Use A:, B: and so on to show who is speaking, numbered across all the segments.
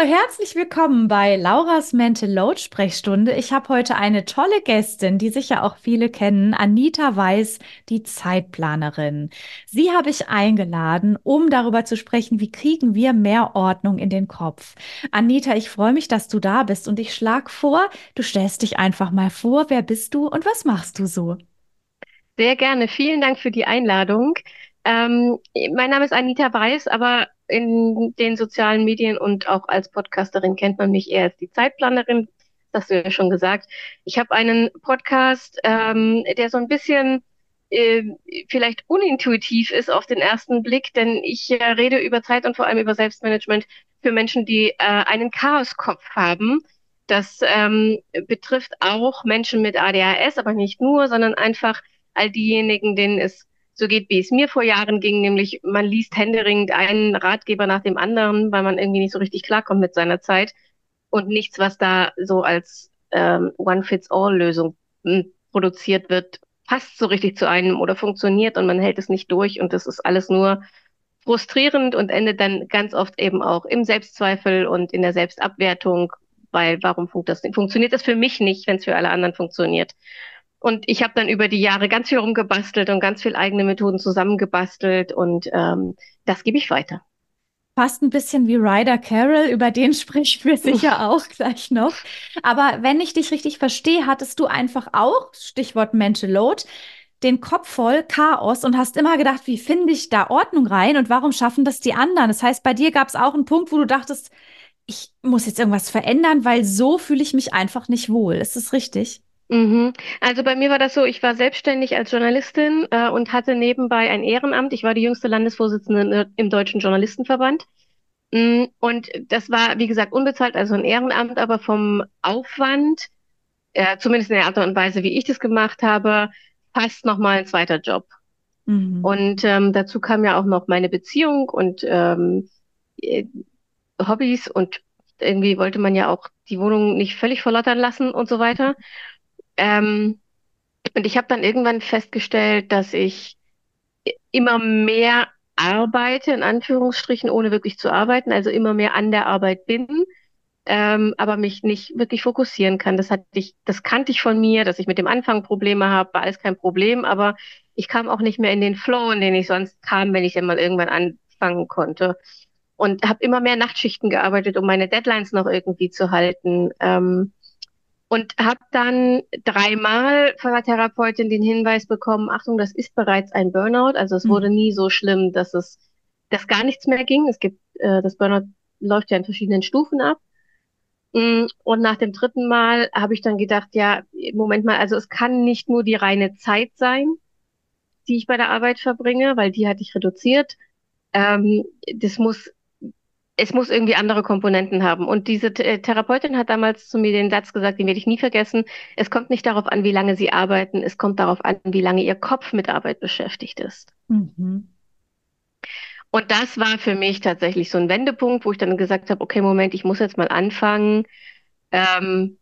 A: Herzlich willkommen bei Lauras Mental Load Sprechstunde. Ich habe heute eine tolle Gästin, die sicher auch viele kennen, Anita Weiß, die Zeitplanerin. Sie habe ich eingeladen, um darüber zu sprechen, wie kriegen wir mehr Ordnung in den Kopf. Anita, ich freue mich, dass du da bist und ich schlage vor, du stellst dich einfach mal vor, wer bist du und was machst du so?
B: Sehr gerne. Vielen Dank für die Einladung. Ähm, mein Name ist Anita Weiß, aber in den sozialen Medien und auch als Podcasterin kennt man mich eher als die Zeitplanerin. Das hast du ja schon gesagt. Ich habe einen Podcast, ähm, der so ein bisschen äh, vielleicht unintuitiv ist auf den ersten Blick, denn ich äh, rede über Zeit und vor allem über Selbstmanagement für Menschen, die äh, einen Chaoskopf haben. Das ähm, betrifft auch Menschen mit ADHS, aber nicht nur, sondern einfach all diejenigen, denen es so geht, wie es mir vor Jahren ging, nämlich man liest händeringend einen Ratgeber nach dem anderen, weil man irgendwie nicht so richtig klarkommt mit seiner Zeit und nichts, was da so als ähm, One-Fits-All-Lösung hm, produziert wird, passt so richtig zu einem oder funktioniert und man hält es nicht durch und das ist alles nur frustrierend und endet dann ganz oft eben auch im Selbstzweifel und in der Selbstabwertung, weil warum funktioniert das für mich nicht, wenn es für alle anderen funktioniert? Und ich habe dann über die Jahre ganz viel rumgebastelt und ganz viel eigene Methoden zusammengebastelt und ähm, das gebe ich weiter.
A: Fast ein bisschen wie Ryder Carroll, über den sprechen wir sicher auch gleich noch. Aber wenn ich dich richtig verstehe, hattest du einfach auch, Stichwort Mental Load, den Kopf voll Chaos und hast immer gedacht, wie finde ich da Ordnung rein und warum schaffen das die anderen? Das heißt, bei dir gab es auch einen Punkt, wo du dachtest, ich muss jetzt irgendwas verändern, weil so fühle ich mich einfach nicht wohl. Ist das richtig?
B: Mhm. Also bei mir war das so, ich war selbstständig als Journalistin äh, und hatte nebenbei ein Ehrenamt. Ich war die jüngste Landesvorsitzende im Deutschen Journalistenverband. Mm, und das war, wie gesagt, unbezahlt, also ein Ehrenamt, aber vom Aufwand, äh, zumindest in der Art und Weise, wie ich das gemacht habe, fast nochmal ein zweiter Job. Mhm. Und ähm, dazu kam ja auch noch meine Beziehung und ähm, äh, Hobbys und irgendwie wollte man ja auch die Wohnung nicht völlig verlottern lassen und so weiter. Ähm, und ich habe dann irgendwann festgestellt, dass ich immer mehr arbeite, in Anführungsstrichen, ohne wirklich zu arbeiten, also immer mehr an der Arbeit bin, ähm, aber mich nicht wirklich fokussieren kann. Das hatte ich, das kannte ich von mir, dass ich mit dem Anfang Probleme habe, war alles kein Problem, aber ich kam auch nicht mehr in den Flow, in den ich sonst kam, wenn ich dann mal irgendwann anfangen konnte. Und habe immer mehr Nachtschichten gearbeitet, um meine Deadlines noch irgendwie zu halten. Ähm, und habe dann dreimal von der Therapeutin den Hinweis bekommen, Achtung, das ist bereits ein Burnout. Also es mhm. wurde nie so schlimm, dass es dass gar nichts mehr ging. Es gibt äh, das Burnout läuft ja in verschiedenen Stufen ab. Mm, und nach dem dritten Mal habe ich dann gedacht, ja, Moment mal, also es kann nicht nur die reine Zeit sein, die ich bei der Arbeit verbringe, weil die hatte ich reduziert. Ähm, das muss es muss irgendwie andere Komponenten haben. Und diese äh, Therapeutin hat damals zu mir den Satz gesagt, den werde ich nie vergessen. Es kommt nicht darauf an, wie lange Sie arbeiten, es kommt darauf an, wie lange Ihr Kopf mit Arbeit beschäftigt ist. Mhm. Und das war für mich tatsächlich so ein Wendepunkt, wo ich dann gesagt habe, okay, Moment, ich muss jetzt mal anfangen. Ähm,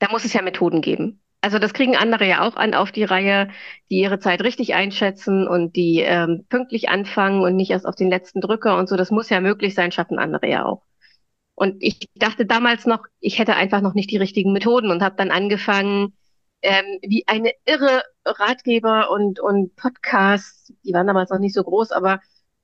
B: da muss es ja Methoden geben. Also das kriegen andere ja auch an auf die Reihe, die ihre Zeit richtig einschätzen und die ähm, pünktlich anfangen und nicht erst auf den letzten Drücker und so. Das muss ja möglich sein, schaffen andere ja auch. Und ich dachte damals noch, ich hätte einfach noch nicht die richtigen Methoden und habe dann angefangen, ähm, wie eine irre Ratgeber und, und Podcasts, die waren damals noch nicht so groß, aber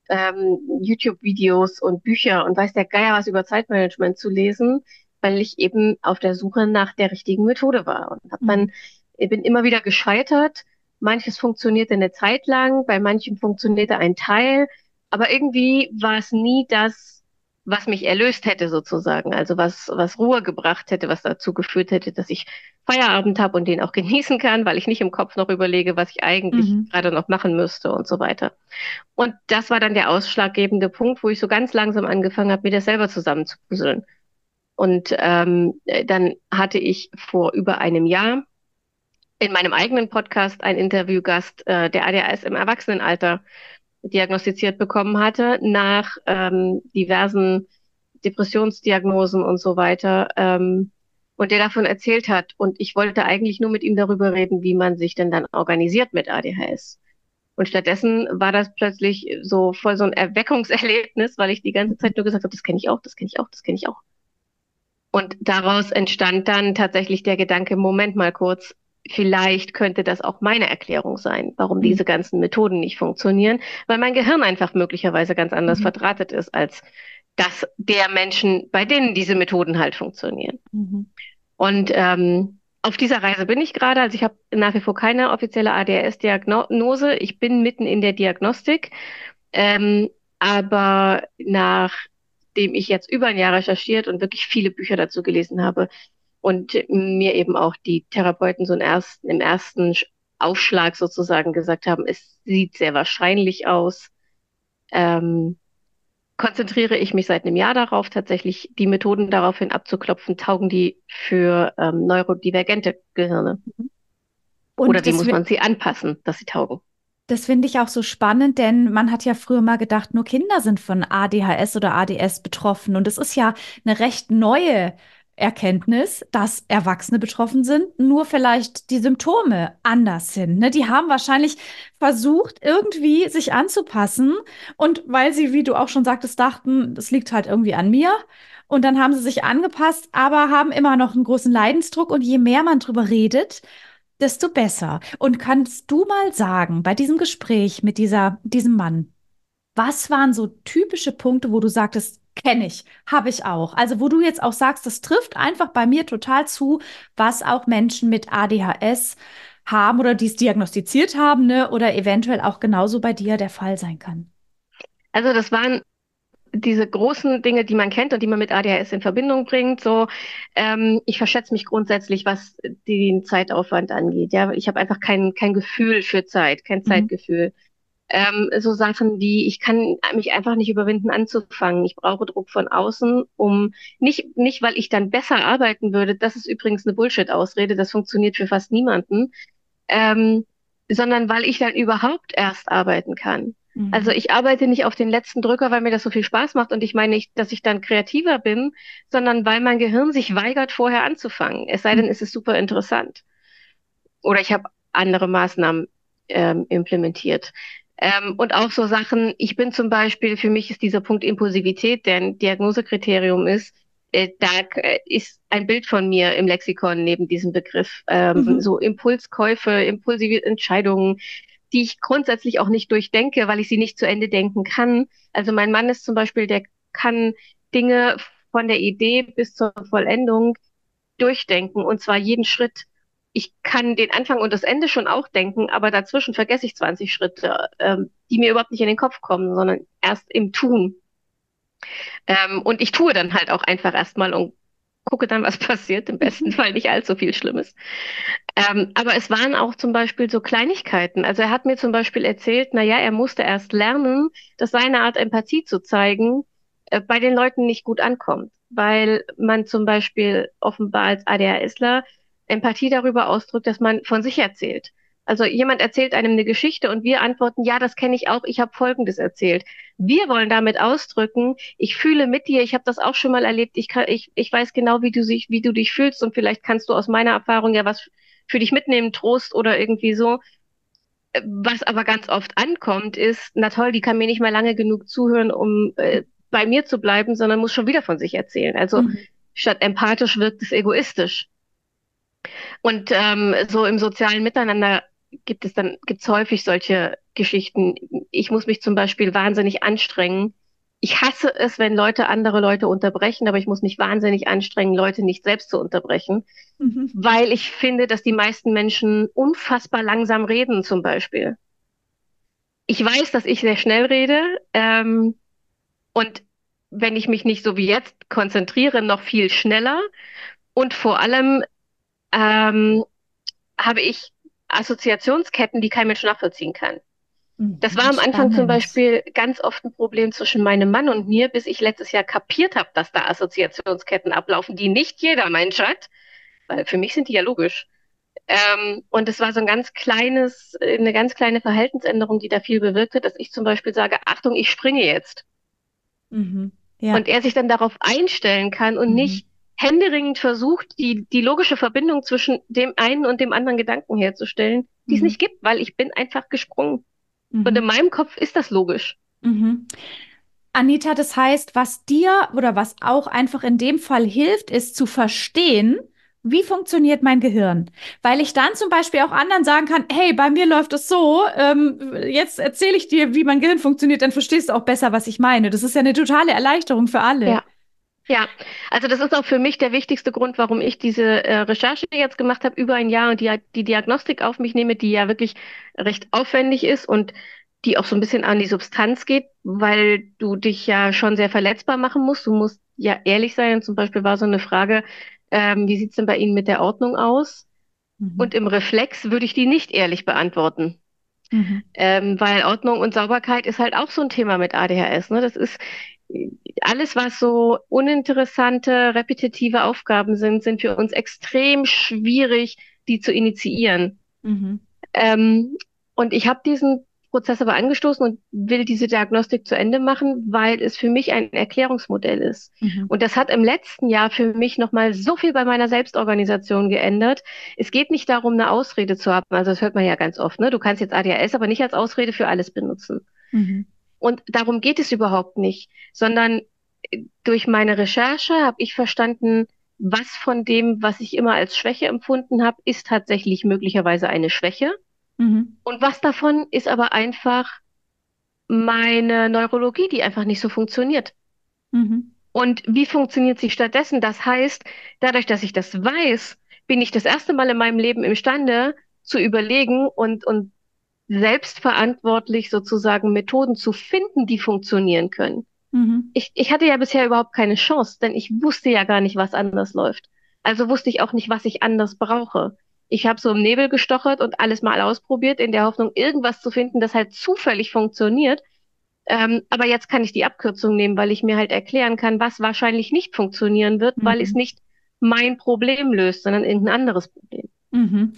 B: ähm, YouTube-Videos und Bücher und weiß der Geier was über Zeitmanagement zu lesen weil ich eben auf der Suche nach der richtigen Methode war und hab dann mhm. ich bin immer wieder gescheitert Manches funktionierte eine Zeit lang, bei manchem funktionierte ein Teil, aber irgendwie war es nie das, was mich erlöst hätte sozusagen, also was, was Ruhe gebracht hätte, was dazu geführt hätte, dass ich Feierabend habe und den auch genießen kann, weil ich nicht im Kopf noch überlege, was ich eigentlich mhm. gerade noch machen müsste und so weiter. Und das war dann der ausschlaggebende Punkt, wo ich so ganz langsam angefangen habe, mir das selber zusammenzupuzzeln. Und ähm, dann hatte ich vor über einem Jahr in meinem eigenen Podcast einen Interviewgast, äh, der ADHS im Erwachsenenalter diagnostiziert bekommen hatte, nach ähm, diversen Depressionsdiagnosen und so weiter, ähm, und der davon erzählt hat. Und ich wollte eigentlich nur mit ihm darüber reden, wie man sich denn dann organisiert mit ADHS. Und stattdessen war das plötzlich so voll so ein Erweckungserlebnis, weil ich die ganze Zeit nur gesagt habe, das kenne ich auch, das kenne ich auch, das kenne ich auch. Und daraus entstand dann tatsächlich der Gedanke, Moment mal kurz, vielleicht könnte das auch meine Erklärung sein, warum mhm. diese ganzen Methoden nicht funktionieren, weil mein Gehirn einfach möglicherweise ganz anders mhm. verdrahtet ist als das der Menschen, bei denen diese Methoden halt funktionieren. Mhm. Und ähm, auf dieser Reise bin ich gerade. Also ich habe nach wie vor keine offizielle ADHS-Diagnose. Ich bin mitten in der Diagnostik. Ähm, aber nachdem ich jetzt über ein Jahr recherchiert und wirklich viele Bücher dazu gelesen habe, und mir eben auch die Therapeuten so im ersten, im ersten Aufschlag sozusagen gesagt haben, es sieht sehr wahrscheinlich aus, ähm, konzentriere ich mich seit einem Jahr darauf, tatsächlich die Methoden daraufhin abzuklopfen, taugen die für ähm, neurodivergente Gehirne? Mhm. Und Oder wie muss man sie anpassen, dass sie taugen?
A: Das finde ich auch so spannend, denn man hat ja früher mal gedacht, nur Kinder sind von ADHS oder ADS betroffen. Und es ist ja eine recht neue Erkenntnis, dass Erwachsene betroffen sind, nur vielleicht die Symptome anders sind. Ne? Die haben wahrscheinlich versucht, irgendwie sich anzupassen. Und weil sie, wie du auch schon sagtest, dachten, das liegt halt irgendwie an mir. Und dann haben sie sich angepasst, aber haben immer noch einen großen Leidensdruck. Und je mehr man drüber redet, desto besser. Und kannst du mal sagen, bei diesem Gespräch mit dieser, diesem Mann, was waren so typische Punkte, wo du sagtest, Kenne ich, habe ich auch. Also wo du jetzt auch sagst, das trifft einfach bei mir total zu, was auch Menschen mit ADHS haben oder die es diagnostiziert haben, ne? oder eventuell auch genauso bei dir der Fall sein kann.
B: Also das waren diese großen Dinge, die man kennt und die man mit ADHS in Verbindung bringt. So, ähm, ich verschätze mich grundsätzlich, was den Zeitaufwand angeht. Ja, ich habe einfach kein kein Gefühl für Zeit, kein mhm. Zeitgefühl ähm, so Sachen wie, ich kann mich einfach nicht überwinden anzufangen. Ich brauche Druck von außen, um nicht, nicht weil ich dann besser arbeiten würde, das ist übrigens eine Bullshit-Ausrede, das funktioniert für fast niemanden, ähm, sondern weil ich dann überhaupt erst arbeiten kann. Mhm. Also ich arbeite nicht auf den letzten Drücker, weil mir das so viel Spaß macht und ich meine nicht, dass ich dann kreativer bin, sondern weil mein Gehirn sich weigert, vorher anzufangen. Es sei denn, mhm. es ist super interessant. Oder ich habe andere Maßnahmen ähm, implementiert. Ähm, und auch so Sachen, ich bin zum Beispiel, für mich ist dieser Punkt Impulsivität, der ein Diagnosekriterium ist, äh, da äh, ist ein Bild von mir im Lexikon neben diesem Begriff. Ähm, mhm. So Impulskäufe, impulsive Entscheidungen, die ich grundsätzlich auch nicht durchdenke, weil ich sie nicht zu Ende denken kann. Also mein Mann ist zum Beispiel, der kann Dinge von der Idee bis zur Vollendung durchdenken und zwar jeden Schritt ich kann den Anfang und das Ende schon auch denken, aber dazwischen vergesse ich 20 Schritte, ähm, die mir überhaupt nicht in den Kopf kommen, sondern erst im Tun. Ähm, und ich tue dann halt auch einfach erstmal und gucke dann, was passiert. Im besten Fall nicht allzu viel Schlimmes. Ähm, aber es waren auch zum Beispiel so Kleinigkeiten. Also er hat mir zum Beispiel erzählt, na ja, er musste erst lernen, dass seine Art Empathie zu zeigen äh, bei den Leuten nicht gut ankommt, weil man zum Beispiel offenbar als ADHSler Empathie darüber ausdrückt, dass man von sich erzählt. Also jemand erzählt einem eine Geschichte und wir antworten, ja, das kenne ich auch, ich habe Folgendes erzählt. Wir wollen damit ausdrücken, ich fühle mit dir, ich habe das auch schon mal erlebt, ich, kann, ich, ich weiß genau, wie du, sich, wie du dich fühlst und vielleicht kannst du aus meiner Erfahrung ja was für dich mitnehmen, Trost oder irgendwie so. Was aber ganz oft ankommt, ist, na toll, die kann mir nicht mal lange genug zuhören, um äh, bei mir zu bleiben, sondern muss schon wieder von sich erzählen. Also mhm. statt empathisch wirkt es egoistisch. Und ähm, so im sozialen Miteinander gibt es dann gibt's häufig solche Geschichten. Ich muss mich zum Beispiel wahnsinnig anstrengen, ich hasse es, wenn Leute andere Leute unterbrechen, aber ich muss mich wahnsinnig anstrengen, Leute nicht selbst zu unterbrechen, mhm. weil ich finde, dass die meisten Menschen unfassbar langsam reden, zum Beispiel. Ich weiß, dass ich sehr schnell rede ähm, und wenn ich mich nicht so wie jetzt konzentriere, noch viel schneller. Und vor allem ähm, habe ich Assoziationsketten, die kein Mensch nachvollziehen kann. Das war am Anfang zum Beispiel ganz oft ein Problem zwischen meinem Mann und mir, bis ich letztes Jahr kapiert habe, dass da Assoziationsketten ablaufen, die nicht jeder Mensch hat, weil für mich sind die ja logisch. Ähm, und es war so ein ganz kleines, eine ganz kleine Verhaltensänderung, die da viel bewirkte, dass ich zum Beispiel sage, Achtung, ich springe jetzt. Mhm, ja. Und er sich dann darauf einstellen kann und mhm. nicht händeringend versucht, die, die logische Verbindung zwischen dem einen und dem anderen Gedanken herzustellen, die es mhm. nicht gibt, weil ich bin einfach gesprungen. Mhm. Und in meinem Kopf ist das logisch.
A: Mhm. Anita, das heißt, was dir oder was auch einfach in dem Fall hilft, ist zu verstehen, wie funktioniert mein Gehirn? Weil ich dann zum Beispiel auch anderen sagen kann, hey, bei mir läuft es so, ähm, jetzt erzähle ich dir, wie mein Gehirn funktioniert, dann verstehst du auch besser, was ich meine. Das ist ja eine totale Erleichterung für alle.
B: Ja. Ja, also das ist auch für mich der wichtigste Grund, warum ich diese äh, Recherche jetzt gemacht habe, über ein Jahr und die, die Diagnostik auf mich nehme, die ja wirklich recht aufwendig ist und die auch so ein bisschen an die Substanz geht, weil du dich ja schon sehr verletzbar machen musst. Du musst ja ehrlich sein. Zum Beispiel war so eine Frage, ähm, wie sieht's denn bei Ihnen mit der Ordnung aus? Mhm. Und im Reflex würde ich die nicht ehrlich beantworten. Mhm. Ähm, weil Ordnung und Sauberkeit ist halt auch so ein Thema mit ADHS. Ne? Das ist alles, was so uninteressante, repetitive Aufgaben sind, sind für uns extrem schwierig, die zu initiieren. Mhm. Ähm, und ich habe diesen Prozess aber angestoßen und will diese Diagnostik zu Ende machen, weil es für mich ein Erklärungsmodell ist. Mhm. Und das hat im letzten Jahr für mich nochmal so viel bei meiner Selbstorganisation geändert. Es geht nicht darum, eine Ausrede zu haben. Also das hört man ja ganz oft. Ne? Du kannst jetzt ADHS aber nicht als Ausrede für alles benutzen. Mhm. Und darum geht es überhaupt nicht, sondern äh, durch meine Recherche habe ich verstanden, was von dem, was ich immer als Schwäche empfunden habe, ist tatsächlich möglicherweise eine Schwäche. Mhm. Und was davon ist aber einfach meine Neurologie, die einfach nicht so funktioniert. Mhm. Und wie funktioniert sie stattdessen? Das heißt, dadurch, dass ich das weiß, bin ich das erste Mal in meinem Leben imstande zu überlegen und, und selbstverantwortlich sozusagen Methoden zu finden, die funktionieren können. Mhm. Ich, ich hatte ja bisher überhaupt keine Chance, denn ich wusste ja gar nicht, was anders läuft. Also wusste ich auch nicht, was ich anders brauche. Ich habe so im Nebel gestochert und alles mal ausprobiert, in der Hoffnung, irgendwas zu finden, das halt zufällig funktioniert. Ähm, aber jetzt kann ich die Abkürzung nehmen, weil ich mir halt erklären kann, was wahrscheinlich nicht funktionieren wird, mhm. weil es nicht mein Problem löst, sondern irgendein anderes Problem.
A: Mhm.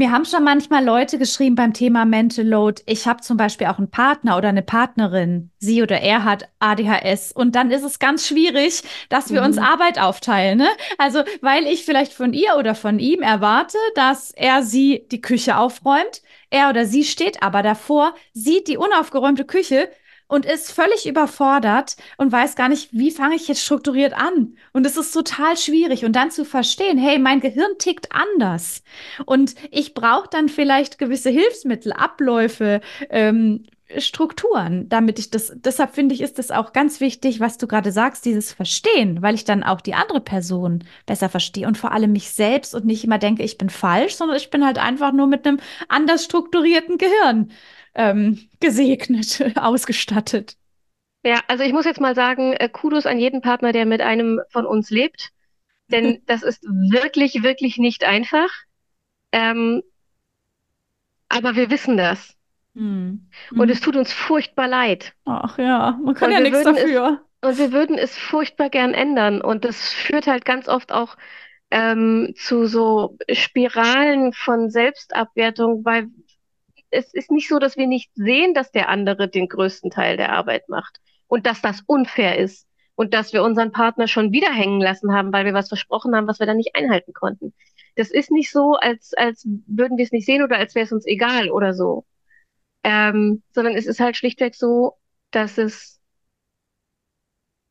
A: Mir haben schon manchmal Leute geschrieben beim Thema Mental Load. Ich habe zum Beispiel auch einen Partner oder eine Partnerin. Sie oder er hat ADHS. Und dann ist es ganz schwierig, dass wir mhm. uns Arbeit aufteilen. Ne? Also, weil ich vielleicht von ihr oder von ihm erwarte, dass er sie die Küche aufräumt. Er oder sie steht aber davor, sieht die unaufgeräumte Küche, und ist völlig überfordert und weiß gar nicht, wie fange ich jetzt strukturiert an. Und es ist total schwierig. Und dann zu verstehen, hey, mein Gehirn tickt anders. Und ich brauche dann vielleicht gewisse Hilfsmittel, Abläufe, ähm, Strukturen, damit ich das, deshalb finde ich, ist es auch ganz wichtig, was du gerade sagst, dieses Verstehen, weil ich dann auch die andere Person besser verstehe und vor allem mich selbst und nicht immer denke, ich bin falsch, sondern ich bin halt einfach nur mit einem anders strukturierten Gehirn ähm, gesegnet, ausgestattet.
B: Ja, also ich muss jetzt mal sagen, äh, Kudos an jeden Partner, der mit einem von uns lebt. Denn das ist wirklich, wirklich nicht einfach. Ähm, aber wir wissen das. Hm. Und hm. es tut uns furchtbar leid.
A: Ach ja, man kann und ja nichts dafür.
B: Es, und wir würden es furchtbar gern ändern. Und das führt halt ganz oft auch ähm, zu so Spiralen von Selbstabwertung, weil es ist nicht so, dass wir nicht sehen, dass der andere den größten Teil der Arbeit macht und dass das unfair ist und dass wir unseren Partner schon wieder hängen lassen haben, weil wir was versprochen haben, was wir dann nicht einhalten konnten. Das ist nicht so, als, als würden wir es nicht sehen oder als wäre es uns egal oder so. Ähm, sondern es ist halt schlichtweg so, dass es,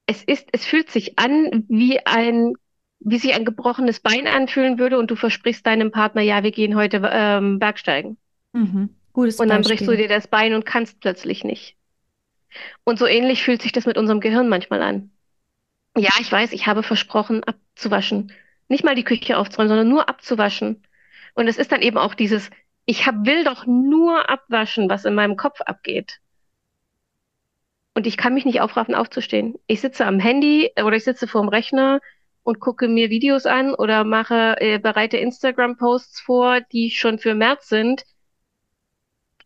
B: es ist, es fühlt sich an wie ein, wie sich ein gebrochenes Bein anfühlen würde und du versprichst deinem Partner, ja, wir gehen heute ähm, Bergsteigen. Mhm. Gutes und dann Beispiel. brichst du dir das Bein und kannst plötzlich nicht. Und so ähnlich fühlt sich das mit unserem Gehirn manchmal an. Ja, ich weiß, ich habe versprochen, abzuwaschen. Nicht mal die Küche aufzuräumen, sondern nur abzuwaschen. Und es ist dann eben auch dieses, ich hab, will doch nur abwaschen, was in meinem Kopf abgeht. Und ich kann mich nicht aufraffen, aufzustehen. Ich sitze am Handy oder ich sitze vorm Rechner und gucke mir Videos an oder mache, äh, bereite Instagram-Posts vor, die schon für März sind.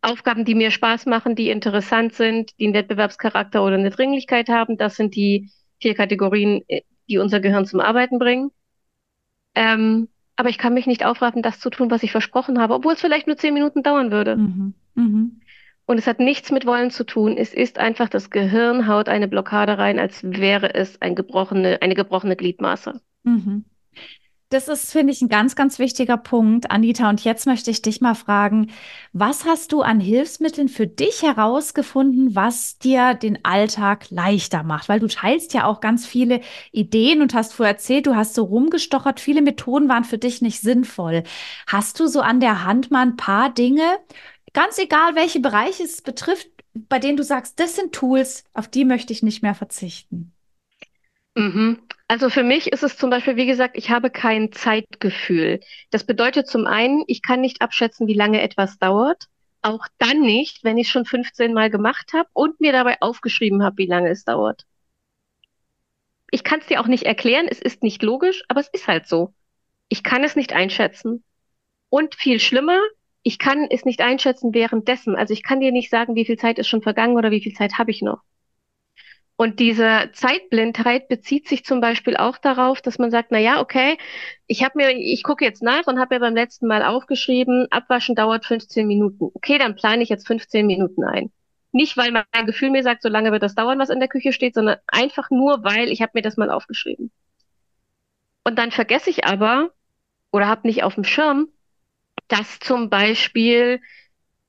B: Aufgaben, die mir Spaß machen, die interessant sind, die einen Wettbewerbscharakter oder eine Dringlichkeit haben. Das sind die vier Kategorien, äh, die unser Gehirn zum Arbeiten bringen. Ähm, aber ich kann mich nicht aufraffen, das zu tun, was ich versprochen habe, obwohl es vielleicht nur zehn Minuten dauern würde. Mhm. Mhm. Und es hat nichts mit Wollen zu tun. Es ist einfach, das Gehirn haut eine Blockade rein, als wäre es ein gebrochene, eine gebrochene Gliedmaße. Mhm.
A: Das ist, finde ich, ein ganz, ganz wichtiger Punkt, Anita. Und jetzt möchte ich dich mal fragen, was hast du an Hilfsmitteln für dich herausgefunden, was dir den Alltag leichter macht? Weil du teilst ja auch ganz viele Ideen und hast vorher erzählt, du hast so rumgestochert, viele Methoden waren für dich nicht sinnvoll. Hast du so an der Hand mal ein paar Dinge, ganz egal, welche Bereiche es betrifft, bei denen du sagst, das sind Tools, auf die möchte ich nicht mehr verzichten?
B: Mhm. Also für mich ist es zum Beispiel, wie gesagt, ich habe kein Zeitgefühl. Das bedeutet zum einen, ich kann nicht abschätzen, wie lange etwas dauert. Auch dann nicht, wenn ich es schon 15 Mal gemacht habe und mir dabei aufgeschrieben habe, wie lange es dauert. Ich kann es dir auch nicht erklären, es ist nicht logisch, aber es ist halt so. Ich kann es nicht einschätzen. Und viel schlimmer, ich kann es nicht einschätzen währenddessen. Also ich kann dir nicht sagen, wie viel Zeit ist schon vergangen oder wie viel Zeit habe ich noch. Und diese Zeitblindheit bezieht sich zum Beispiel auch darauf, dass man sagt, na ja, okay, ich habe mir, ich gucke jetzt nach und habe mir beim letzten Mal aufgeschrieben, Abwaschen dauert 15 Minuten. Okay, dann plane ich jetzt 15 Minuten ein. Nicht, weil mein Gefühl mir sagt, so lange wird das dauern, was in der Küche steht, sondern einfach nur, weil ich habe mir das mal aufgeschrieben. Und dann vergesse ich aber oder habe nicht auf dem Schirm, dass zum Beispiel,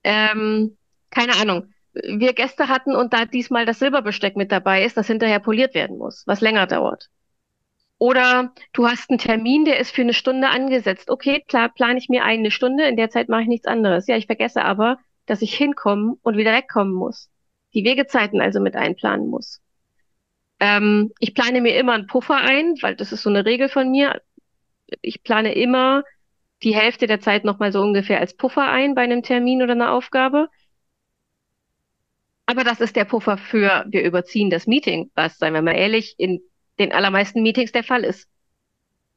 B: ähm, keine Ahnung, wir Gäste hatten und da diesmal das Silberbesteck mit dabei ist, das hinterher poliert werden muss, was länger dauert. Oder du hast einen Termin, der ist für eine Stunde angesetzt. Okay, klar, plane ich mir eine Stunde, in der Zeit mache ich nichts anderes. Ja, ich vergesse aber, dass ich hinkommen und wieder wegkommen muss. Die Wegezeiten also mit einplanen muss. Ähm, ich plane mir immer einen Puffer ein, weil das ist so eine Regel von mir. Ich plane immer die Hälfte der Zeit nochmal so ungefähr als Puffer ein bei einem Termin oder einer Aufgabe. Aber das ist der Puffer für, wir überziehen das Meeting, was, seien wir mal ehrlich, in den allermeisten Meetings der Fall ist.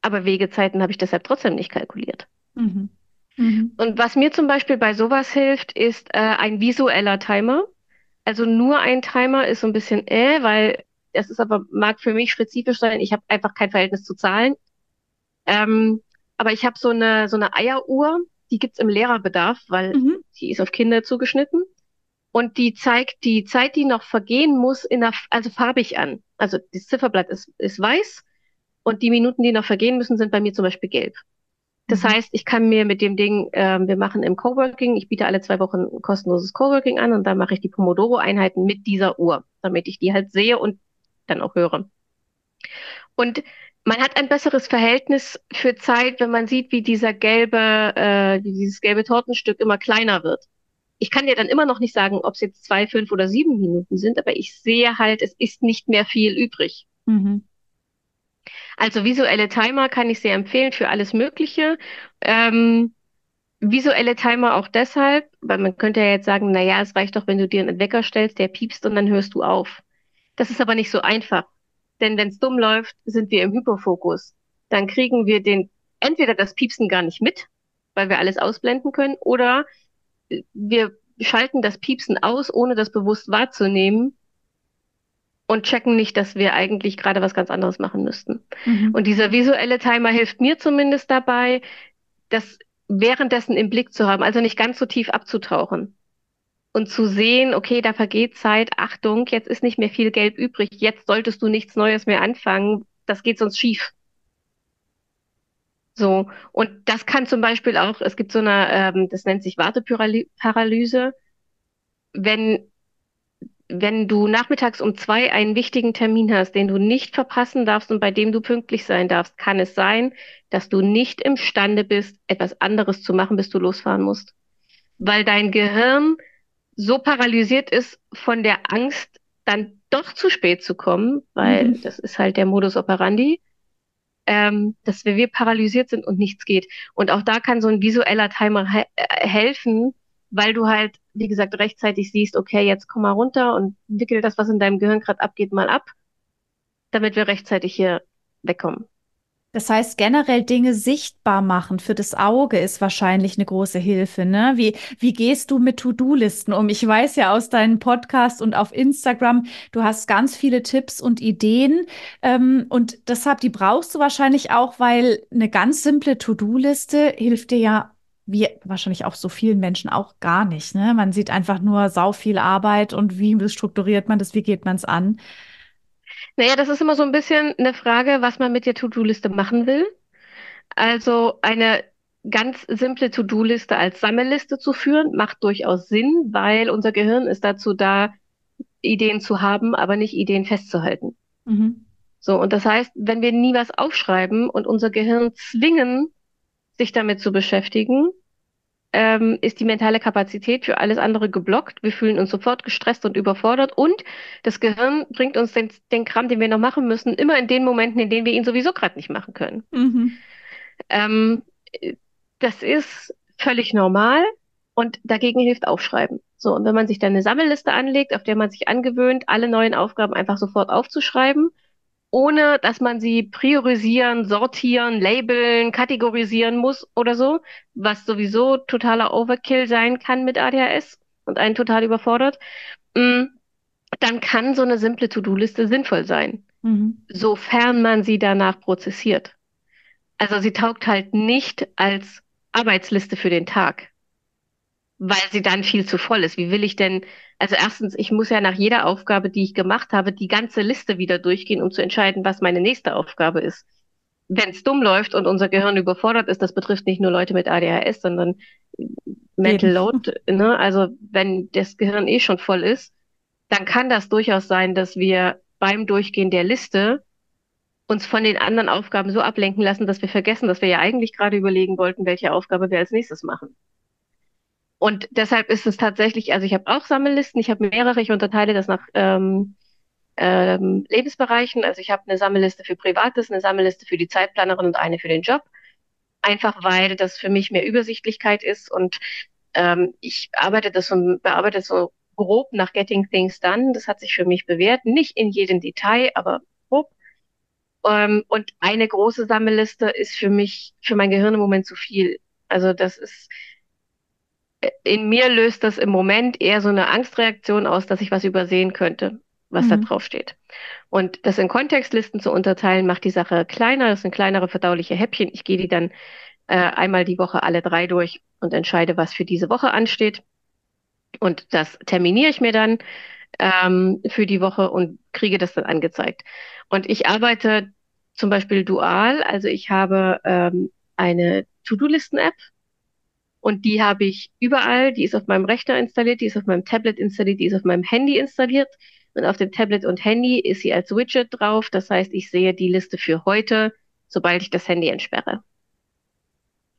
B: Aber Wegezeiten habe ich deshalb trotzdem nicht kalkuliert. Mhm. Mhm. Und was mir zum Beispiel bei sowas hilft, ist äh, ein visueller Timer. Also nur ein Timer ist so ein bisschen äh, weil das ist aber, mag für mich spezifisch sein. Ich habe einfach kein Verhältnis zu Zahlen. Ähm, aber ich habe so eine, so eine Eieruhr, die gibt's im Lehrerbedarf, weil mhm. die ist auf Kinder zugeschnitten. Und die zeigt die Zeit, die noch vergehen muss, in der, also farbig an. Also das Zifferblatt ist, ist weiß und die Minuten, die noch vergehen müssen, sind bei mir zum Beispiel gelb. Das mhm. heißt, ich kann mir mit dem Ding, äh, wir machen im Coworking, ich biete alle zwei Wochen ein kostenloses Coworking an und dann mache ich die Pomodoro-Einheiten mit dieser Uhr, damit ich die halt sehe und dann auch höre. Und man hat ein besseres Verhältnis für Zeit, wenn man sieht, wie dieser gelbe, äh, wie dieses gelbe Tortenstück immer kleiner wird. Ich kann dir dann immer noch nicht sagen, ob es jetzt zwei, fünf oder sieben Minuten sind, aber ich sehe halt, es ist nicht mehr viel übrig. Mhm. Also visuelle Timer kann ich sehr empfehlen für alles Mögliche. Ähm, visuelle Timer auch deshalb, weil man könnte ja jetzt sagen, na ja, es reicht doch, wenn du dir einen Wecker stellst, der piepst und dann hörst du auf. Das ist aber nicht so einfach. Denn wenn es dumm läuft, sind wir im Hyperfokus. Dann kriegen wir den entweder das Piepsen gar nicht mit, weil wir alles ausblenden können, oder wir schalten das Piepsen aus, ohne das bewusst wahrzunehmen und checken nicht, dass wir eigentlich gerade was ganz anderes machen müssten. Mhm. Und dieser visuelle Timer hilft mir zumindest dabei, das währenddessen im Blick zu haben, also nicht ganz so tief abzutauchen und zu sehen, okay, da vergeht Zeit, Achtung, jetzt ist nicht mehr viel Geld übrig, jetzt solltest du nichts Neues mehr anfangen, das geht sonst schief. So, und das kann zum Beispiel auch, es gibt so eine, ähm, das nennt sich Warteparalyse, wenn, wenn du nachmittags um zwei einen wichtigen Termin hast, den du nicht verpassen darfst und bei dem du pünktlich sein darfst, kann es sein, dass du nicht imstande bist, etwas anderes zu machen, bis du losfahren musst. Weil dein Gehirn so paralysiert ist von der Angst, dann doch zu spät zu kommen, weil
A: Mhm.
B: das ist halt der Modus operandi, ähm, dass wir, wir paralysiert sind und nichts geht. Und auch da kann so ein visueller Timer he äh, helfen, weil du halt, wie gesagt, rechtzeitig siehst, okay, jetzt komm mal runter und wickel das, was in deinem Gehirn gerade abgeht, mal ab, damit wir rechtzeitig hier wegkommen.
A: Das heißt, generell Dinge sichtbar machen für das Auge ist wahrscheinlich eine große Hilfe, ne? Wie, wie gehst du mit To-Do-Listen um? Ich weiß ja aus deinem Podcast und auf Instagram, du hast ganz viele Tipps und Ideen. Ähm, und deshalb, die brauchst du wahrscheinlich auch, weil eine ganz simple To-Do-Liste hilft dir ja, wie wahrscheinlich auch so vielen Menschen auch gar nicht, ne? Man sieht einfach nur sau viel Arbeit und wie strukturiert man das, wie geht man es an?
B: Naja, das ist immer so ein bisschen eine Frage, was man mit der To-Do-Liste machen will. Also eine ganz simple To-Do-Liste als Sammelliste zu führen, macht durchaus Sinn, weil unser Gehirn ist dazu da, Ideen zu haben, aber nicht Ideen festzuhalten.
A: Mhm.
B: So, und das heißt, wenn wir nie was aufschreiben und unser Gehirn zwingen, sich damit zu beschäftigen, ähm, ist die mentale Kapazität für alles andere geblockt. Wir fühlen uns sofort gestresst und überfordert und das Gehirn bringt uns den, den Kram, den wir noch machen müssen, immer in den Momenten, in denen wir ihn sowieso gerade nicht machen können.
A: Mhm.
B: Ähm, das ist völlig normal und dagegen hilft Aufschreiben. So, und wenn man sich dann eine Sammelliste anlegt, auf der man sich angewöhnt, alle neuen Aufgaben einfach sofort aufzuschreiben, ohne dass man sie priorisieren, sortieren, labeln, kategorisieren muss oder so, was sowieso totaler Overkill sein kann mit ADHS und einen total überfordert, mm, dann kann so eine simple To-Do-Liste sinnvoll sein,
A: Mhm.
B: sofern man sie danach prozessiert. Also sie taugt halt nicht als Arbeitsliste für den Tag, weil sie dann viel zu voll ist. Wie will ich denn, also erstens, ich muss ja nach jeder Aufgabe, die ich gemacht habe, die ganze Liste wieder durchgehen, um zu entscheiden, was meine nächste Aufgabe ist. Wenn es dumm läuft und unser Gehirn überfordert ist, das betrifft nicht nur Leute mit ADHS, sondern Mental. Load, ne? Also wenn das Gehirn eh schon voll ist, dann kann das durchaus sein, dass wir beim Durchgehen der Liste uns von den anderen Aufgaben so ablenken lassen, dass wir vergessen, dass wir ja eigentlich gerade überlegen wollten, welche Aufgabe wir als nächstes machen. Und deshalb ist es tatsächlich, also ich habe auch Sammellisten, ich habe mehrere, ich unterteile das nach ähm, ähm, Lebensbereichen. Also ich habe eine Sammelliste für Privates, eine Sammelliste für die Zeitplanerin und eine für den Job. Einfach weil das für mich mehr Übersichtlichkeit ist und ähm, ich arbeite das so, bearbeite so grob nach Getting Things Done. Das hat sich für mich bewährt. Nicht in jedem Detail, aber grob. Ähm, und eine große Sammelliste ist für mich, für mein Gehirn im Moment zu viel. Also das ist, in mir löst das im Moment eher so eine Angstreaktion aus, dass ich was übersehen könnte, was da
A: Mhm.
B: drauf steht. Und das in Kontextlisten zu unterteilen, macht die Sache kleiner. Das sind kleinere verdauliche Häppchen. Ich gehe die dann äh, einmal die Woche alle drei durch und entscheide, was für diese Woche ansteht. Und das terminiere ich mir dann ähm, für die Woche und kriege das dann angezeigt. Und ich arbeite zum Beispiel dual, also ich habe ähm, eine To-Do-Listen-App und die habe ich überall. Die ist auf meinem Rechner installiert, die ist auf meinem Tablet installiert, die ist auf meinem Handy installiert. Und auf dem Tablet und Handy ist sie als Widget drauf. Das heißt, ich sehe die Liste für heute, sobald ich das Handy entsperre.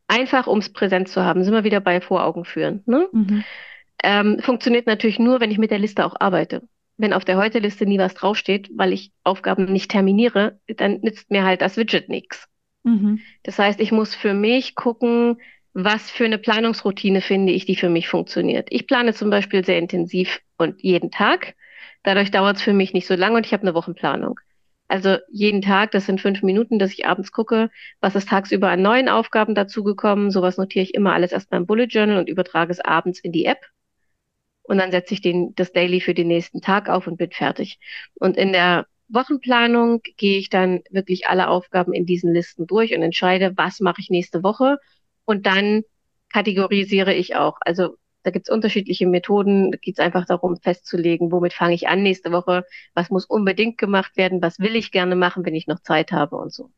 B: Einfach, um es präsent zu haben, sind wir wieder bei vor Augen führen. Ne?
A: Mhm.
B: Ähm, funktioniert natürlich nur, wenn ich mit der Liste auch arbeite. Wenn auf der Heute-Liste nie was draufsteht, weil ich Aufgaben nicht terminiere, dann nützt mir halt das Widget nichts.
A: Mhm.
B: Das heißt, ich muss für mich gucken, was für eine Planungsroutine finde ich, die für mich funktioniert. Ich plane zum Beispiel sehr intensiv und jeden Tag. Dadurch dauert es für mich nicht so lange und ich habe eine Wochenplanung. Also jeden Tag, das sind fünf Minuten, dass ich abends gucke, was ist tagsüber an neuen Aufgaben dazugekommen. Sowas notiere ich immer alles erst beim Bullet Journal und übertrage es abends in die App. Und dann setze ich den, das Daily für den nächsten Tag auf und bin fertig. Und in der Wochenplanung gehe ich dann wirklich alle Aufgaben in diesen Listen durch und entscheide, was mache ich nächste Woche. Und dann kategorisiere ich auch. Also da gibt es unterschiedliche Methoden. Da geht es einfach darum, festzulegen, womit fange ich an nächste Woche, was muss unbedingt gemacht werden, was will ich gerne machen, wenn ich noch Zeit habe und so.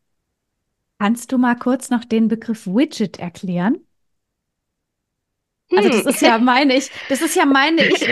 A: Kannst du mal kurz noch den Begriff Widget erklären? Also das
B: Hm.
A: ist ja, meine ich, das ist ja, meine ich,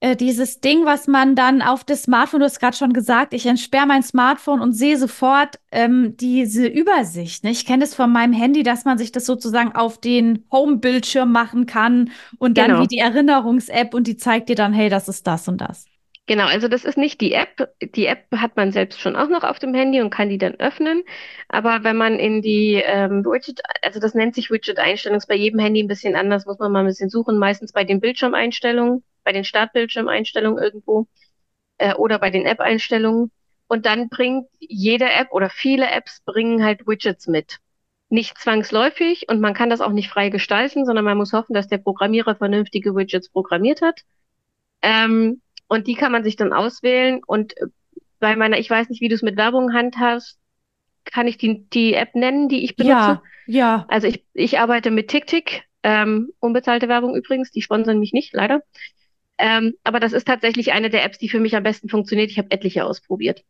A: äh, dieses Ding, was man dann auf das Smartphone, du hast gerade schon gesagt, ich entsperre mein Smartphone und sehe sofort ähm, diese Übersicht. Ne? Ich kenne das von meinem Handy, dass man sich das sozusagen auf den Home-Bildschirm machen kann und dann
B: Genau.
A: wie die Erinnerungs-App und die zeigt dir dann, hey, das ist das und das.
B: Genau, also das ist nicht die App. Die App hat man selbst schon auch noch auf dem Handy und kann die dann öffnen. Aber wenn man in die ähm, Widget, also das nennt sich Widget-Einstellung, ist bei jedem Handy ein bisschen anders, muss man mal ein bisschen suchen. Meistens bei den Bildschirmeinstellungen, bei den Startbildschirmeinstellungen irgendwo äh, oder bei den App-Einstellungen. Und dann bringt jede App oder viele Apps bringen halt Widgets mit. Nicht zwangsläufig und man kann das auch nicht frei gestalten, sondern man muss hoffen, dass der Programmierer vernünftige Widgets programmiert hat. Ähm, und die kann man sich dann auswählen. Und bei meiner, ich weiß nicht, wie du es mit Werbung handhast, kann ich die, die App nennen, die ich benutze?
A: Ja, ja.
B: Also ich, ich arbeite mit TickTick, ähm, unbezahlte Werbung übrigens, die sponsern mich nicht, leider. Ähm, aber das ist tatsächlich eine der Apps, die für mich am besten funktioniert. Ich habe etliche ausprobiert.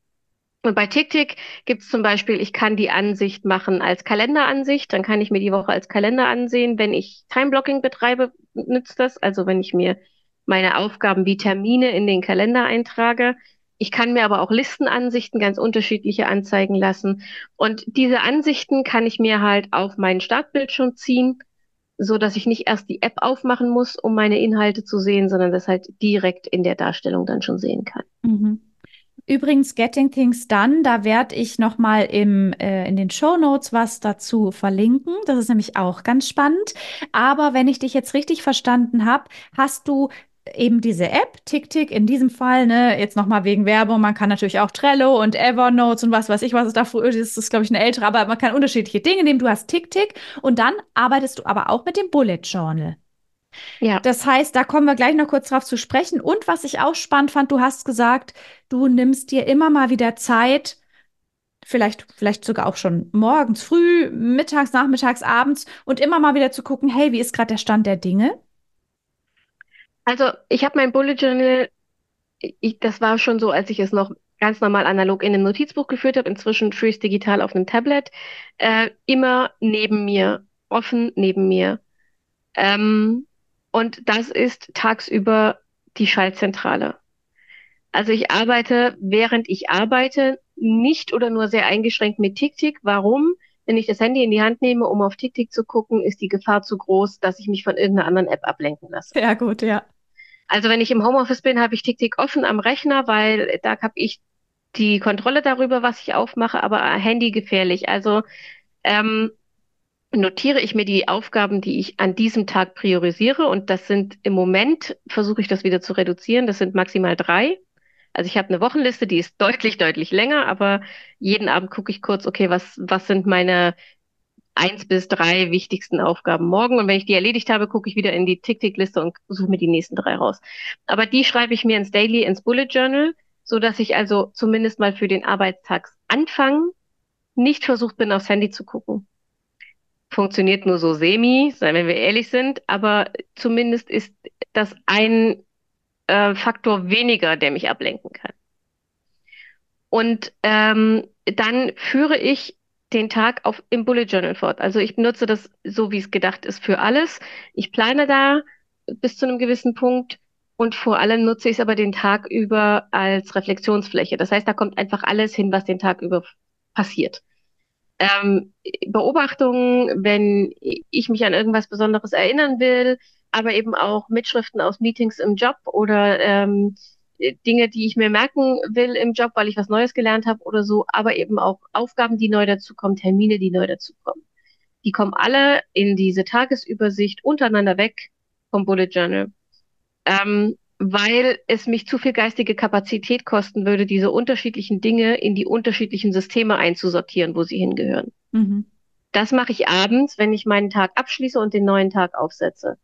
B: Und bei TickTick gibt es zum Beispiel, ich kann die Ansicht machen als Kalenderansicht, dann kann ich mir die Woche als Kalender ansehen. Wenn ich Timeblocking betreibe, nützt das. Also wenn ich mir meine Aufgaben wie Termine in den Kalender eintrage. Ich kann mir aber auch Listenansichten ganz unterschiedliche anzeigen lassen. Und diese Ansichten kann ich mir halt auf meinen Startbildschirm ziehen, so dass ich nicht erst die App aufmachen muss, um meine Inhalte zu sehen, sondern das halt direkt in der Darstellung dann schon sehen kann.
A: Mhm. Übrigens, Getting Things Done, da werde ich nochmal äh, in den Show Notes was dazu verlinken. Das ist nämlich auch ganz spannend. Aber wenn ich dich jetzt richtig verstanden habe, hast du eben diese App, TickTick, in diesem Fall, ne, jetzt nochmal wegen Werbung, man kann natürlich auch Trello und Evernote und was weiß ich, was ist da früher, das ist, glaube ich, eine ältere, aber man kann unterschiedliche Dinge nehmen. Du hast TickTick und dann arbeitest du aber auch mit dem Bullet Journal. Ja. Das heißt, da kommen wir gleich noch kurz drauf zu sprechen. Und was ich auch spannend fand, du hast gesagt, du nimmst dir immer mal wieder Zeit, vielleicht, vielleicht sogar auch schon morgens, früh, mittags, nachmittags, abends und immer mal wieder zu gucken, hey, wie ist gerade der Stand der Dinge?
B: Also ich habe mein Bullet Journal, ich, das war schon so, als ich es noch ganz normal analog in einem Notizbuch geführt habe, inzwischen führe es digital auf einem Tablet, äh, immer neben mir, offen neben mir. Ähm, und das ist tagsüber die Schaltzentrale. Also ich arbeite, während ich arbeite, nicht oder nur sehr eingeschränkt mit TickTick. Warum? Wenn ich das Handy in die Hand nehme, um auf TickTick zu gucken, ist die Gefahr zu groß, dass ich mich von irgendeiner anderen App ablenken lasse.
A: Ja, gut, ja.
B: Also wenn ich im Homeoffice bin, habe ich TickTick offen am Rechner, weil da habe ich die Kontrolle darüber, was ich aufmache, aber Handy gefährlich. Also ähm, notiere ich mir die Aufgaben, die ich an diesem Tag priorisiere. Und das sind im Moment, versuche ich das wieder zu reduzieren, das sind maximal drei. Also ich habe eine Wochenliste, die ist deutlich, deutlich länger, aber jeden Abend gucke ich kurz, okay, was, was sind meine eins bis drei wichtigsten Aufgaben morgen. Und wenn ich die erledigt habe, gucke ich wieder in die Tick-Tick-Liste und suche mir die nächsten drei raus. Aber die schreibe ich mir ins Daily, ins Bullet Journal, so dass ich also zumindest mal für den Arbeitstagsanfang nicht versucht bin, aufs Handy zu gucken. Funktioniert nur so semi, wenn wir ehrlich sind, aber zumindest ist das ein äh, Faktor weniger, der mich ablenken kann. Und ähm, dann führe ich den Tag auf, im Bullet Journal fort. Also ich benutze das so, wie es gedacht ist, für alles. Ich plane da bis zu einem gewissen Punkt und vor allem nutze ich es aber den Tag über als Reflexionsfläche. Das heißt, da kommt einfach alles hin, was den Tag über passiert. Ähm, Beobachtungen, wenn ich mich an irgendwas Besonderes erinnern will, aber eben auch Mitschriften aus Meetings im Job oder ähm, Dinge, die ich mir merken will im Job, weil ich was Neues gelernt habe oder so, aber eben auch Aufgaben, die neu dazukommen, Termine, die neu dazukommen. Die kommen alle in diese Tagesübersicht untereinander weg vom Bullet Journal, ähm, weil es mich zu viel geistige Kapazität kosten würde, diese unterschiedlichen Dinge in die unterschiedlichen Systeme einzusortieren, wo sie hingehören. Mhm. Das mache ich abends, wenn ich meinen Tag abschließe und den neuen Tag aufsetze.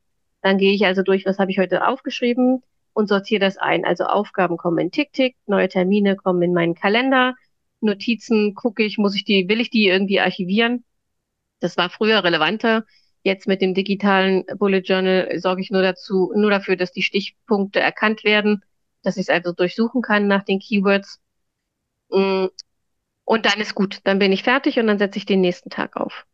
B: Dann gehe ich also durch, was habe ich heute aufgeschrieben, und sortiere das ein. Also Aufgaben kommen in TickTick, neue Termine kommen in meinen Kalender, Notizen gucke ich, muss ich die, will ich die irgendwie archivieren? Das war früher relevanter. Jetzt mit dem digitalen Bullet Journal sorge ich nur dazu, nur dafür, dass die Stichpunkte erkannt werden, dass ich es also durchsuchen kann nach den Keywords. Mm. Und dann ist gut. Dann bin ich fertig und dann setze ich den nächsten Tag auf.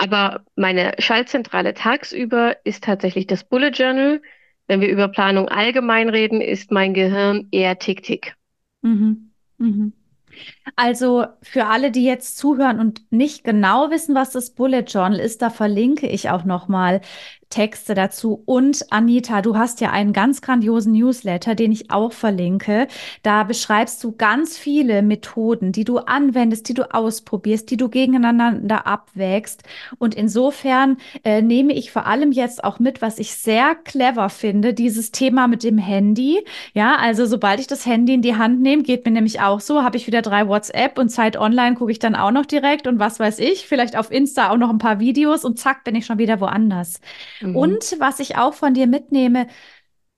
B: Aber meine Schaltzentrale tagsüber ist tatsächlich das Bullet Journal. Wenn wir über Planung allgemein reden, ist mein Gehirn eher Tick-Tick.
A: Mhm. Mhm. Also für alle, die jetzt zuhören und nicht genau wissen, was das Bullet Journal ist, da verlinke ich auch noch mal Texte dazu. Und Anita, du hast ja einen ganz grandiosen Newsletter, den ich auch verlinke. Da beschreibst du ganz viele Methoden, die du anwendest, die du ausprobierst, die du gegeneinander abwägst. Und insofern äh, nehme ich vor allem jetzt auch mit, was ich sehr clever finde, dieses Thema mit dem Handy. Ja, also sobald ich das Handy in die Hand nehme, geht mir nämlich auch so, habe ich wieder drei WhatsApp und Zeit online gucke ich dann auch noch direkt und was weiß ich, vielleicht auf Insta auch noch ein paar Videos und zack, bin ich schon wieder woanders. Mhm. Und was ich auch von dir mitnehme,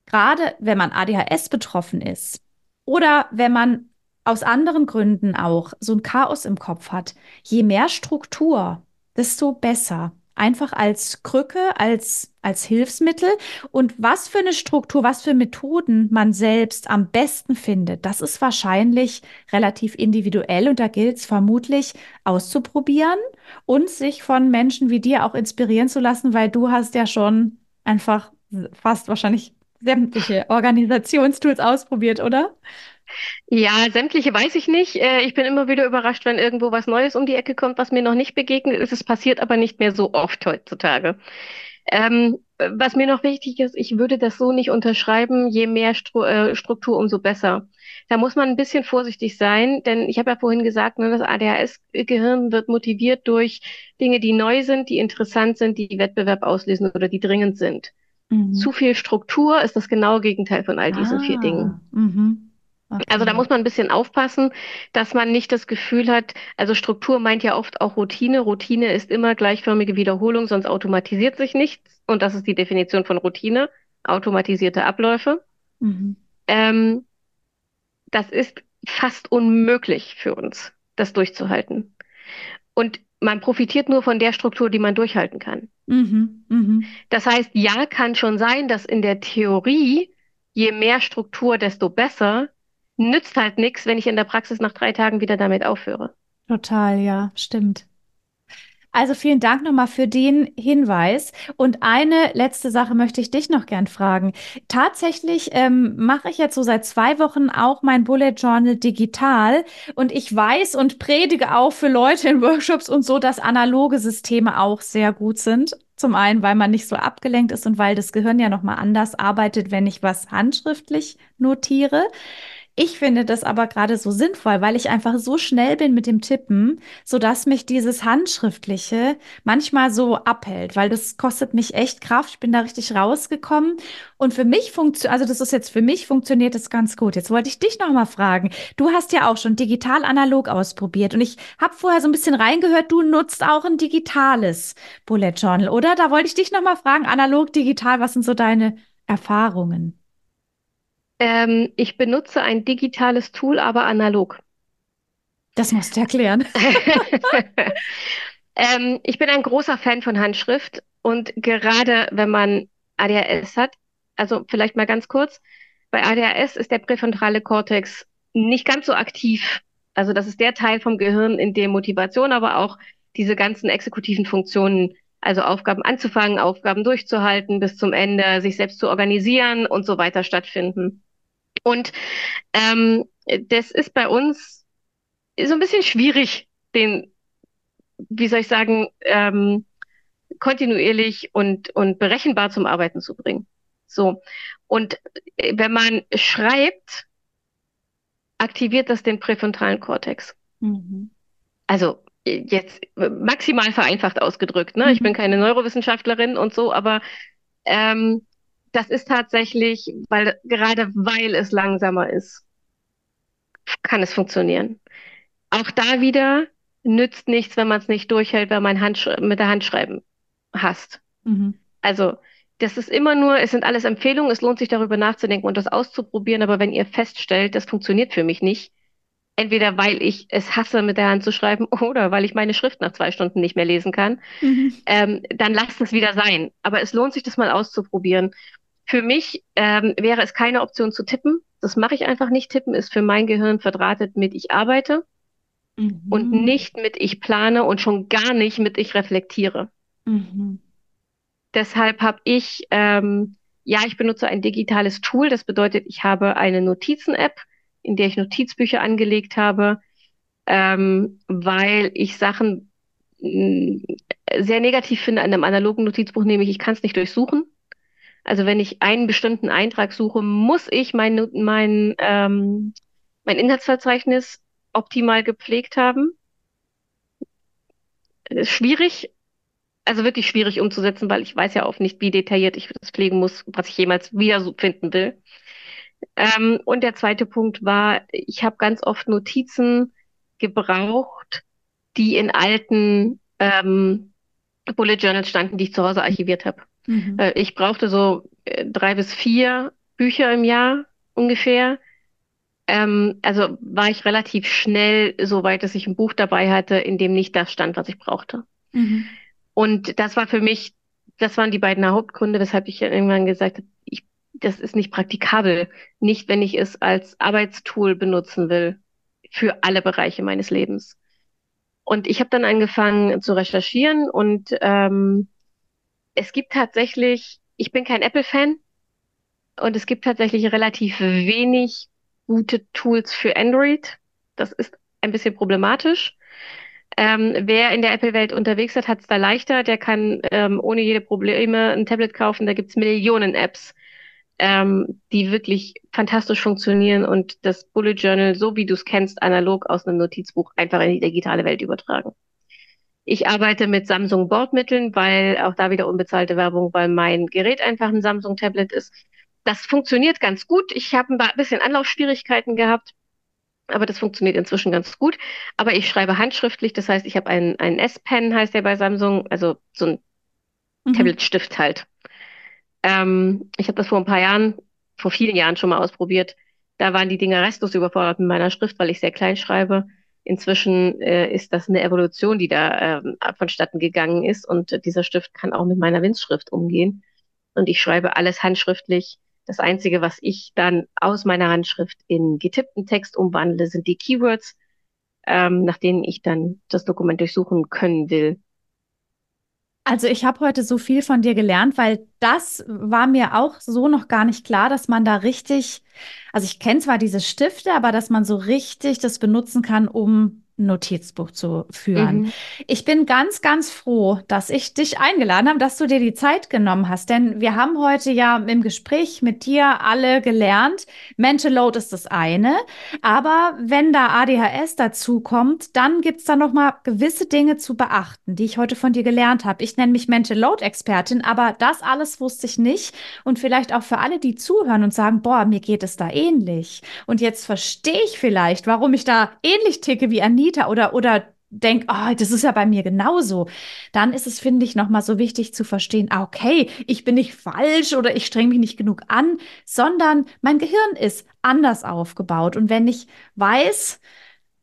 A: gerade wenn man ADHS betroffen ist oder wenn man aus anderen Gründen auch so ein Chaos im Kopf hat, je mehr Struktur, desto besser einfach als Krücke, als, als Hilfsmittel. Und was für eine Struktur, was für Methoden man selbst am besten findet, das ist wahrscheinlich relativ individuell und da gilt es vermutlich auszuprobieren und sich von Menschen wie dir auch inspirieren zu lassen, weil du hast ja schon einfach fast wahrscheinlich sämtliche Organisationstools ausprobiert, oder?
B: Ja, sämtliche weiß ich nicht. Äh, ich bin immer wieder überrascht, wenn irgendwo was Neues um die Ecke kommt, was mir noch nicht begegnet ist. Es passiert aber nicht mehr so oft heutzutage. Ähm, was mir noch wichtig ist, ich würde das so nicht unterschreiben, je mehr Stru äh, Struktur, umso besser. Da muss man ein bisschen vorsichtig sein, denn ich habe ja vorhin gesagt, ne, das ADHS-Gehirn wird motiviert durch Dinge, die neu sind, die interessant sind, die Wettbewerb auslösen oder die dringend sind. Mhm. Zu viel Struktur ist das genaue Gegenteil von all diesen ah. vier Dingen. Mhm. Okay. Also da muss man ein bisschen aufpassen, dass man nicht das Gefühl hat, also Struktur meint ja oft auch Routine. Routine ist immer gleichförmige Wiederholung, sonst automatisiert sich nichts. Und das ist die Definition von Routine, automatisierte Abläufe. Mhm. Ähm, das ist fast unmöglich für uns, das durchzuhalten. Und man profitiert nur von der Struktur, die man durchhalten kann. Mhm, mh. Das heißt, ja, kann schon sein, dass in der Theorie je mehr Struktur, desto besser nützt halt nichts, wenn ich in der Praxis nach drei Tagen wieder damit aufhöre.
A: Total, ja, stimmt. Also vielen Dank nochmal für den Hinweis. Und eine letzte Sache möchte ich dich noch gern fragen. Tatsächlich ähm, mache ich jetzt so seit zwei Wochen auch mein Bullet Journal digital. Und ich weiß und predige auch für Leute in Workshops und so, dass analoge Systeme auch sehr gut sind. Zum einen, weil man nicht so abgelenkt ist und weil das Gehirn ja nochmal anders arbeitet, wenn ich was handschriftlich notiere. Ich finde das aber gerade so sinnvoll, weil ich einfach so schnell bin mit dem Tippen, so dass mich dieses Handschriftliche manchmal so abhält, weil das kostet mich echt Kraft. Ich bin da richtig rausgekommen. Und für mich funktioniert, also das ist jetzt für mich funktioniert das ganz gut. Jetzt wollte ich dich noch mal fragen. Du hast ja auch schon digital analog ausprobiert und ich habe vorher so ein bisschen reingehört, du nutzt auch ein digitales Bullet Journal, oder? Da wollte ich dich noch mal fragen, analog, digital, was sind so deine Erfahrungen?
B: Ähm, ich benutze ein digitales Tool, aber analog.
A: Das musst du erklären.
B: ähm, ich bin ein großer Fan von Handschrift und gerade wenn man ADHS hat, also vielleicht mal ganz kurz, bei ADHS ist der präfrontale Kortex nicht ganz so aktiv. Also das ist der Teil vom Gehirn, in dem Motivation, aber auch diese ganzen exekutiven Funktionen, also Aufgaben anzufangen, Aufgaben durchzuhalten bis zum Ende, sich selbst zu organisieren und so weiter stattfinden. Und ähm, das ist bei uns so ein bisschen schwierig, den, wie soll ich sagen, ähm, kontinuierlich und, und berechenbar zum Arbeiten zu bringen. So. Und äh, wenn man schreibt, aktiviert das den präfrontalen Kortex. Mhm. Also jetzt maximal vereinfacht ausgedrückt. Ne? Mhm. Ich bin keine Neurowissenschaftlerin und so, aber ähm, das ist tatsächlich, weil gerade weil es langsamer ist, kann es funktionieren. Auch da wieder nützt nichts, wenn man es nicht durchhält, wenn man Handsch mit der Handschreiben hasst. Mhm. Also das ist immer nur, es sind alles Empfehlungen, es lohnt sich darüber nachzudenken und das auszuprobieren, aber wenn ihr feststellt, das funktioniert für mich nicht, entweder weil ich es hasse, mit der Hand zu schreiben oder weil ich meine Schrift nach zwei Stunden nicht mehr lesen kann, mhm. ähm, dann lasst es wieder sein. Aber es lohnt sich, das mal auszuprobieren. Für mich ähm, wäre es keine Option zu tippen. Das mache ich einfach nicht. Tippen ist für mein Gehirn verdrahtet mit ich arbeite mhm. und nicht mit ich plane und schon gar nicht mit ich reflektiere. Mhm. Deshalb habe ich, ähm, ja, ich benutze ein digitales Tool. Das bedeutet, ich habe eine Notizen-App, in der ich Notizbücher angelegt habe. ähm, weil ich Sachen mh, sehr negativ finde an einem analogen Notizbuch, nämlich ich kann es nicht durchsuchen. Also wenn ich einen bestimmten Eintrag suche, muss ich mein, mein, ähm, mein Inhaltsverzeichnis optimal gepflegt haben. Das ist schwierig, also wirklich schwierig umzusetzen, weil ich weiß ja auch nicht, wie detailliert ich das pflegen muss, was ich jemals wieder so finden will. Ähm, und der zweite Punkt war, ich habe ganz oft Notizen gebraucht, die in alten ähm, Bullet Journals standen, die ich zu Hause archiviert habe. Mhm. Äh, ich brauchte so äh, drei bis vier Bücher im Jahr ungefähr. Ähm, also war ich relativ schnell so weit, dass ich ein Buch dabei hatte, in dem nicht das stand, was ich brauchte. Mhm. Und das war für mich, das waren die beiden Hauptgründe, weshalb ich irgendwann gesagt habe, ich, das ist nicht praktikabel. Nicht, wenn ich es als Arbeitstool benutzen will für alle Bereiche meines Lebens. Und ich habe dann angefangen zu recherchieren und ähm, es gibt tatsächlich, ich bin kein Apple-Fan und es gibt tatsächlich relativ wenig gute Tools für Android. Das ist ein bisschen problematisch. Ähm, wer in der Apple-Welt unterwegs hat, hat es da leichter. Der kann ähm, ohne jede Probleme ein Tablet kaufen. Da gibt es Millionen Apps, ähm, die wirklich fantastisch funktionieren und das Bullet Journal, so wie du es kennst, analog aus einem Notizbuch einfach in die digitale Welt übertragen. Ich arbeite mit Samsung Bordmitteln, weil auch da wieder unbezahlte Werbung, weil mein Gerät einfach ein Samsung Tablet ist. Das funktioniert ganz gut. Ich habe ein bisschen Anlaufschwierigkeiten gehabt aber das funktioniert inzwischen ganz gut. Aber ich schreibe handschriftlich, das heißt, ich habe einen, einen S-Pen, heißt der bei Samsung, also so ein mhm. Tablet-Stift halt. Ähm, ich habe das vor ein paar Jahren, vor vielen Jahren schon mal ausprobiert. Da waren die Dinger restlos überfordert mit meiner Schrift, weil ich sehr klein schreibe. Inzwischen äh, ist das eine Evolution, die da ähm, vonstatten gegangen ist und dieser Stift kann auch mit meiner Winzschrift umgehen. Und ich schreibe alles handschriftlich das Einzige, was ich dann aus meiner Handschrift in getippten Text umwandle, sind die Keywords, ähm, nach denen ich dann das Dokument durchsuchen können will.
A: Also ich habe heute so viel von dir gelernt, weil das war mir auch so noch gar nicht klar, dass man da richtig, also ich kenne zwar diese Stifte, aber dass man so richtig das benutzen kann, um Notizbuch zu führen. Mhm. Ich bin ganz, ganz froh, dass ich dich eingeladen habe, dass du dir die Zeit genommen hast. Denn wir haben heute ja im Gespräch mit dir alle gelernt, Mental Load ist das eine. Aber wenn da ADHS dazu kommt, dann gibt es da noch mal gewisse Dinge zu beachten, die ich heute von dir gelernt habe. Ich nenne mich Mental Load Expertin, aber das alles wusste ich nicht. Und vielleicht auch für alle, die zuhören und sagen, boah, mir geht es da ähnlich. Und jetzt verstehe ich vielleicht, warum ich da ähnlich ticke wie Anita Anita oder, oder denke, oh, das ist ja bei mir genauso, dann ist es, finde ich, nochmal so wichtig zu verstehen, ah, okay, ich bin nicht falsch oder ich strenge mich nicht genug an, sondern mein Gehirn ist anders aufgebaut. Und wenn ich weiß,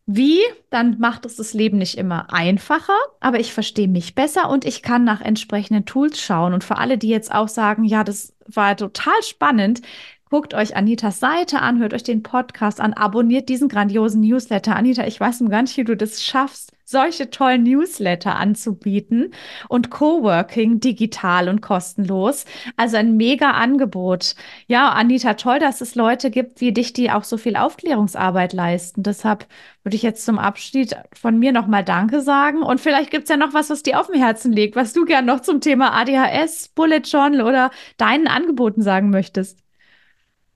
A: wie, dann macht es das Leben nicht immer einfacher, aber ich verstehe mich besser und ich kann nach entsprechenden Tools schauen. Und für alle, die jetzt auch sagen, ja, das war total spannend, Guckt euch Anitas Seite an, hört euch den Podcast an, abonniert diesen grandiosen Newsletter. Anita, ich weiß gar nicht, wie du das schaffst, solche tollen Newsletter anzubieten und Coworking digital und kostenlos. Also ein mega Angebot. Ja, Anita, toll, dass es Leute gibt wie dich, die auch so viel Aufklärungsarbeit leisten. Deshalb würde ich jetzt zum Abschied von mir nochmal Danke sagen. Und vielleicht gibt es ja noch was, was dir auf dem Herzen liegt, was du gern noch zum Thema ADHS, Bullet Journal oder deinen Angeboten sagen möchtest.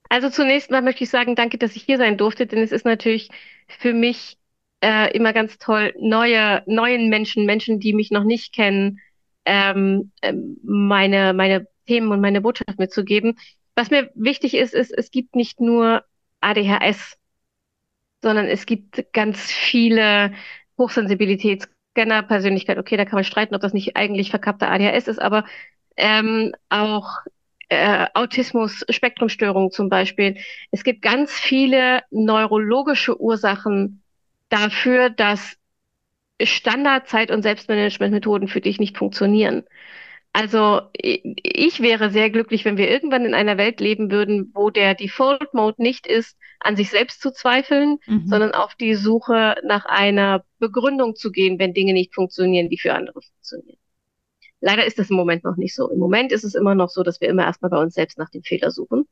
B: Also zunächst mal möchte ich sagen, danke, dass ich hier sein durfte, denn es ist natürlich für mich äh, immer ganz toll, neue, neuen Menschen, Menschen, die mich noch nicht kennen, ähm, ähm, meine, meine Themen und meine Botschaft mitzugeben. Was mir wichtig ist, ist, es gibt nicht nur ADHS, sondern es gibt ganz viele Hochsensibilitätsscanner, Persönlichkeit. Okay, da kann man streiten, ob das nicht eigentlich verkappte ADHS ist, aber ähm, auch äh, Autismus, Spektrumstörungen zum Beispiel. Es gibt ganz viele neurologische Ursachen dafür, dass Standardzeit- und Selbstmanagementmethoden für dich nicht funktionieren. Also ich wäre sehr glücklich, wenn wir irgendwann in einer Welt leben würden, wo der Default Mode nicht ist, an sich selbst zu zweifeln, mhm. sondern auf die Suche nach einer Begründung zu gehen, wenn Dinge nicht funktionieren, die für andere funktionieren. Leider ist das im Moment noch nicht so. Im Moment ist es immer noch so, dass wir immer erstmal bei uns selbst nach dem Fehler suchen.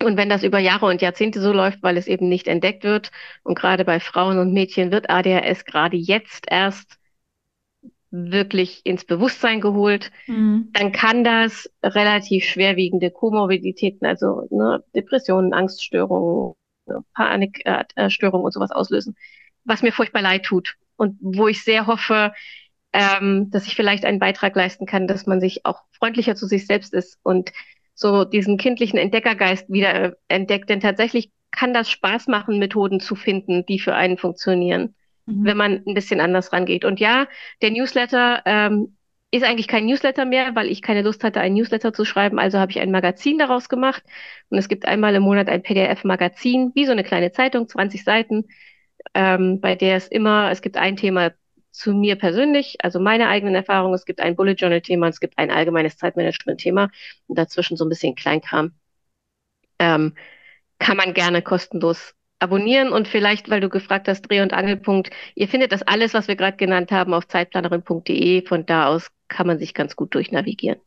B: Und wenn das über Jahre und Jahrzehnte so läuft, weil es eben nicht entdeckt wird, und gerade bei Frauen und Mädchen wird ADHS gerade jetzt erst wirklich ins Bewusstsein geholt, mhm. dann kann das relativ schwerwiegende Komorbiditäten, also ne, Depressionen, Angststörungen, ne, Panikstörungen und sowas auslösen, was mir furchtbar leid tut und wo ich sehr hoffe, ähm, dass ich vielleicht einen Beitrag leisten kann, dass man sich auch freundlicher zu sich selbst ist und so diesen kindlichen Entdeckergeist wieder entdeckt. Denn tatsächlich kann das Spaß machen, Methoden zu finden, die für einen funktionieren, mhm. wenn man ein bisschen anders rangeht. Und ja, der Newsletter ähm, ist eigentlich kein Newsletter mehr, weil ich keine Lust hatte, ein Newsletter zu schreiben. Also habe ich ein Magazin daraus gemacht. Und es gibt einmal im Monat ein PDF-Magazin, wie so eine kleine Zeitung, 20 Seiten, ähm, bei der es immer, es gibt ein Thema zu mir persönlich, also meine eigenen Erfahrungen. Es gibt ein Bullet Journal Thema, es gibt ein allgemeines Zeitmanagement Thema und dazwischen so ein bisschen Kleinkram. Ähm, kann man gerne kostenlos abonnieren und vielleicht, weil du gefragt hast, Dreh- und Angelpunkt, ihr findet das alles, was wir gerade genannt haben, auf zeitplanerin.de. Von da aus kann man sich ganz gut durchnavigieren.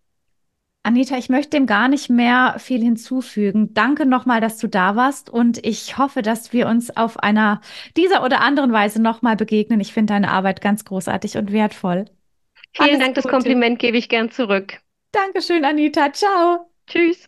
A: Anita, ich möchte dem gar nicht mehr viel hinzufügen. Danke nochmal, dass du da warst und ich hoffe, dass wir uns auf einer dieser oder anderen Weise nochmal begegnen. Ich finde deine Arbeit ganz großartig und wertvoll.
B: Vielen Alles Dank, Gute. das Kompliment gebe ich gern zurück.
A: Dankeschön, Anita. Ciao.
B: Tschüss.